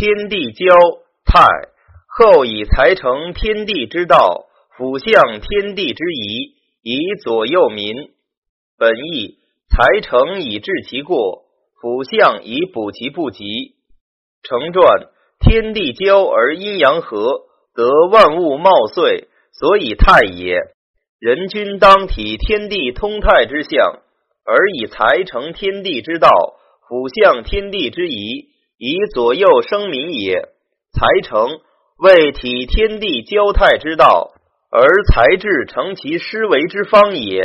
天地交泰，后以才成天地之道，辅相天地之宜，以左右民。本意才成以治其过，辅相以补其不及。成传天地交而阴阳和，得万物茂遂，所以泰也。人君当体天地通泰之象，而以才成天地之道，辅相天地之宜，以左右生民也。才成为体天地交泰之道，而才智成其施为之方也。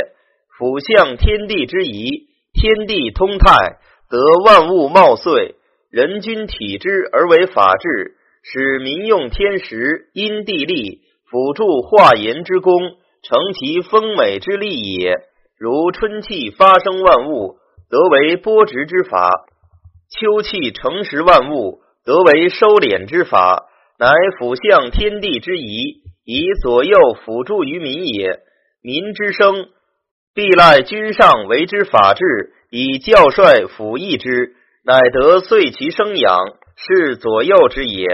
辅相天地之宜，天地通泰，得万物茂遂。人君体之而为法治，使民用天时，因地利，辅助化言之功。成其丰美之利也。如春气发生万物，得为播植之法；秋气成实万物，得为收敛之法。乃辅相天地之宜，以左右辅助于民也。民之生，必赖君上为之法治，以教率辅义之，乃得遂其生养，是左右之也。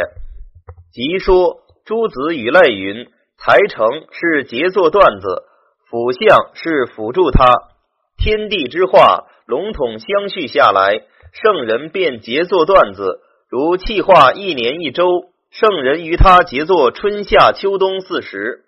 即说诸子与类云。才成是杰作段子，辅相是辅助他。天地之化笼统相续下来，圣人便杰作段子，如气化一年一周，圣人于他杰作春夏秋冬四时。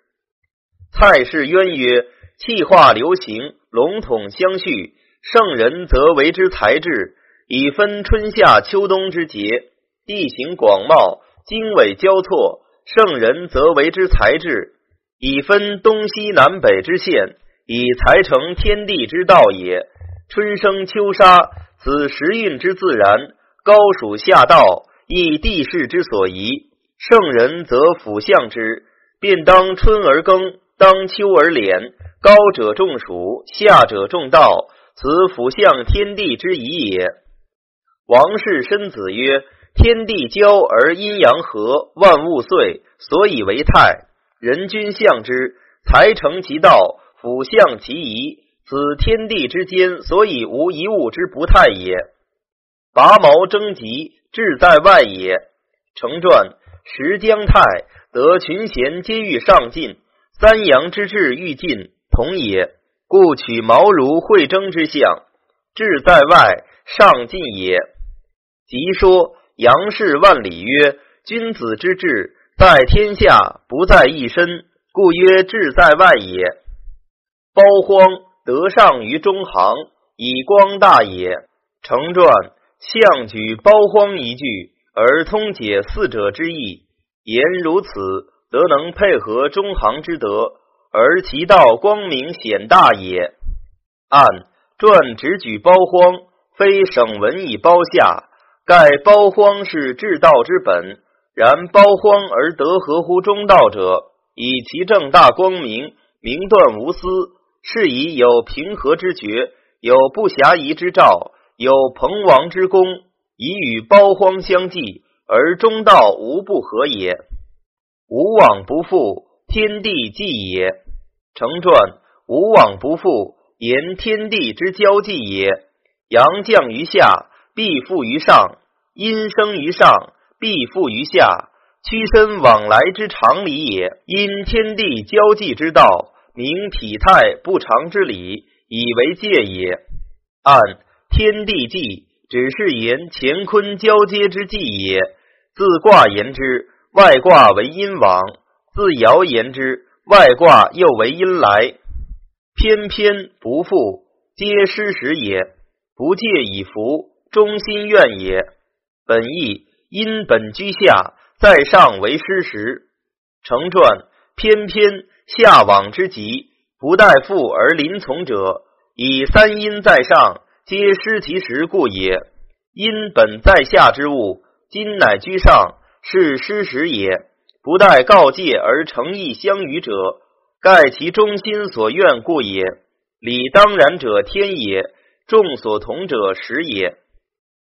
蔡氏渊曰：气化流行，笼统相续，圣人则为之才智，以分春夏秋冬之节。地形广袤，经纬交错。圣人则为之才智，以分东西南北之线，以才成天地之道也。春生秋杀，此时运之自然；高暑下道，亦地势之所宜。圣人则辅相之，便当春而耕，当秋而敛。高者重暑，下者重道，此辅相天地之宜也。王氏申子曰。天地交而阴阳和，万物遂，所以为泰。人君相之，才成其道，辅相其宜。此天地之间，所以无一物之不泰也。拔毛征吉，志在外也。成传：时将泰，得群贤皆欲上进；三阳之志欲进，同也。故取毛如会征之象，志在外，上进也。即说。杨氏万里曰：“君子之志在天下，不在一身，故曰志在外也。包荒德上于中行，以光大也。”成传相举包荒一句，而通解四者之意。言如此，则能配合中行之德，而其道光明显大也。按传只举包荒，非省文以包下。盖包荒是治道之本，然包荒而得合乎中道者，以其正大光明，明断无私，是以有平和之觉，有不暇疑之兆，有彭王之功，以与包荒相继，而中道无不和也。无往不复，天地纪也。成传无往不复，言天地之交际也。阳降于下。必复于上，阴生于上，必复于下，屈身往来之常理也。因天地交际之道，明体态不常之理，以为戒也。按天地纪，只是言乾坤交接之纪也。自卦言之，外卦为阴往；自爻言之，外卦又为阴来。偏偏不复，皆失时也。不戒以服。中心愿也，本意因本居下，在上为失时。成传偏偏下往之极，不待父而临从者，以三阴在上，皆失其时故也。因本在下之物，今乃居上，是失时也。不待告诫而诚意相与者，盖其中心所愿故也。理当然者天也，众所同者时也。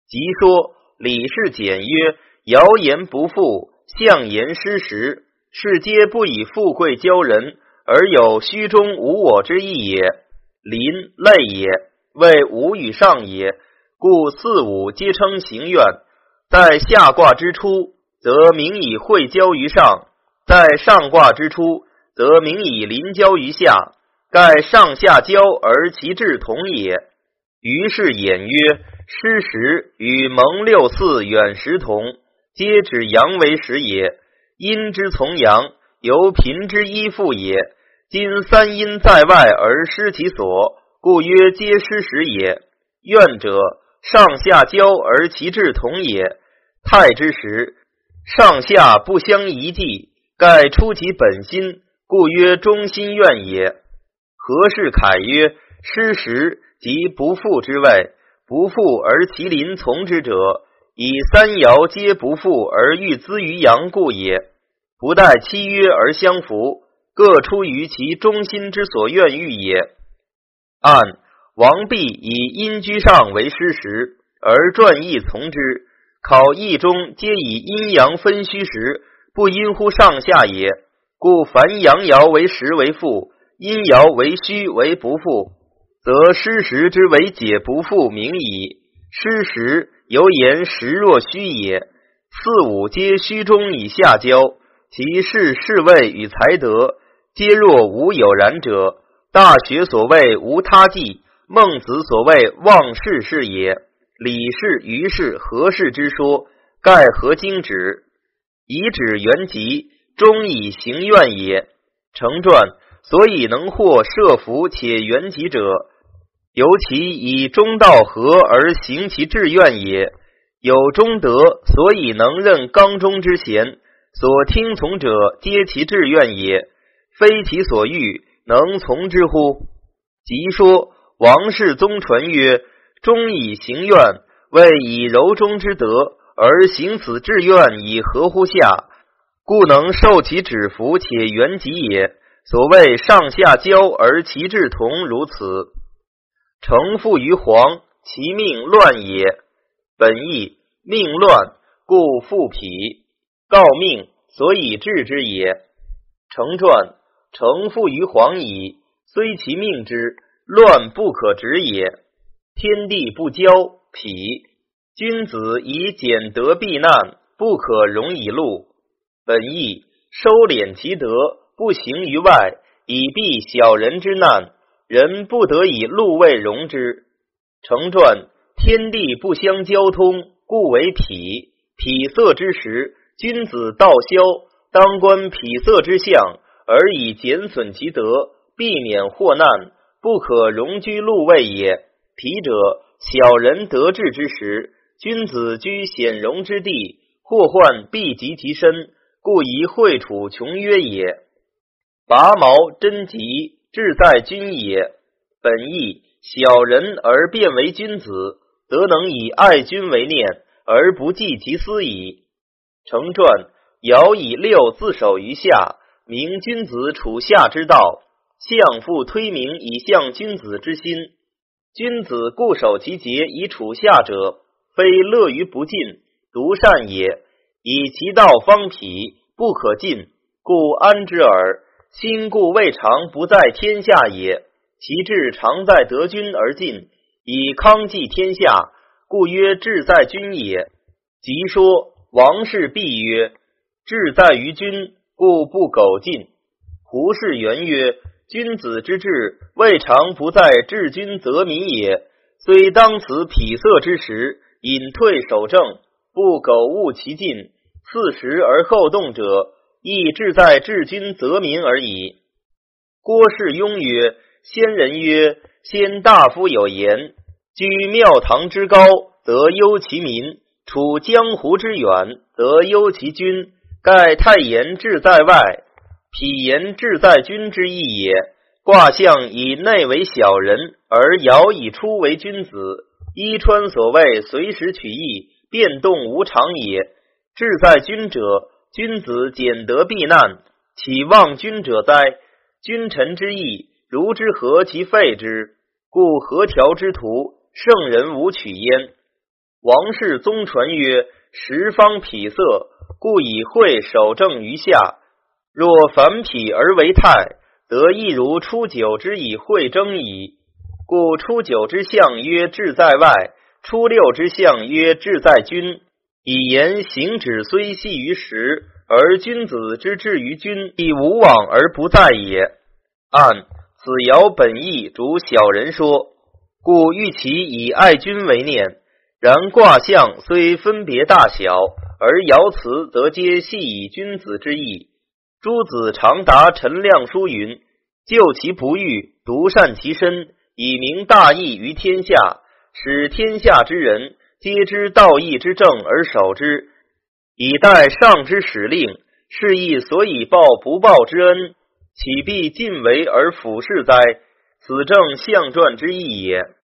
即说李氏简曰：“谣言不复，象言失实，是皆不以富贵骄人，而有虚中无我之意也。临类也，谓无与上也。故四五皆称行愿，在下卦之初，则名以会交于上；在上卦之初，则名以临交于下。盖上下交而其志同也。于是言曰：失时与蒙六四远时同，皆指阳为时也。阴之从阳，由贫之依附也。今三阴在外而失其所，故曰皆失时也。怨者上下交而其志同也。泰之时，上下不相宜济，盖出其本心，故曰中心怨也。何事凯曰：失时。即不复之位，不复而其邻从之者，以三爻皆不复而欲资于阳故也。不待契约而相符，各出于其中心之所愿欲也。按王弼以阴居上为失时，而传义从之。考义中皆以阴阳分虚时，不因乎上下也。故凡阳爻为实为复，阴爻为虚为不复。则失时之为解不复明矣。失时犹言实若虚也。四五皆虚中以下交，其事事位与才德，皆若无有然者。大学所谓无他计，孟子所谓忘事是也。礼事、于氏、何事之说，盖何经止？以指原籍，终以行愿也。成传所以能获设福且原籍者。由其以中道合而行其志愿也，有中德，所以能任刚中之贤。所听从者皆其志愿也，非其所欲，能从之乎？即说王世宗传曰：“忠以行愿，谓以柔中之德而行此志愿，以合乎下，故能受其指服且原己也。所谓上下交而其志同，如此。”成父于黄，其命乱也。本意命乱，故复脾。告命，所以治之也。成传成父于黄矣，虽其命之乱不可止也。天地不交，痞。君子以俭德避难，不可容以禄。本意收敛其德，不行于外，以避小人之难。人不得以禄位容之。成传天地不相交通，故为痞。痞色之时，君子道消，当观痞色之相，而以减损其德，避免祸难，不可容居禄位也。痞者，小人得志之时，君子居显荣之地，祸患必及其身，故宜会处穷约也。拔毛贞吉。志在君也，本意小人而变为君子，则能以爱君为念，而不计其私矣。成传尧以六自守于下，明君子处下之道。相父推明以向君子之心。君子固守其节以处下者，非乐于不进，独善也。以其道方匹，不可进，故安之耳。心故未尝不在天下也，其志常在得君而进，以康济天下，故曰志在君也。即说王氏必曰：志在于君，故不苟进。胡适言曰：君子之志，未尝不在治君则民也。虽当此匹色之时，隐退守正，不苟误其进，四时而后动者。亦志在治君则民而已。郭士雍曰：“先人曰，先大夫有言：居庙堂之高，则忧其民；处江湖之远，则忧其君。盖太言志在外，匹言志在君之意也。卦象以内为小人，而爻以出为君子。伊川所谓随时取义，变动无常也。志在君者。”君子简德避难，岂忘君者哉？君臣之义，如之何其废之？故和调之徒，圣人无取焉。王氏宗传曰：十方痞色，故以会守正于下。若反痞而为泰，则亦如初九之以会争矣。故初九之象曰志在外，初六之象曰志在君。以言行止虽系于时，而君子之志于君，亦无往而不在也。按子尧本意，主小人说，故欲其以爱君为念。然卦象虽分别大小，而爻辞则皆系以君子之意。诸子常答陈亮书云：“救其不欲，独善其身，以明大义于天下，使天下之人皆知道义之正而守之，以待上之使令。是亦所以报不报之恩，岂必尽为而俯视哉？此正象传之意也。”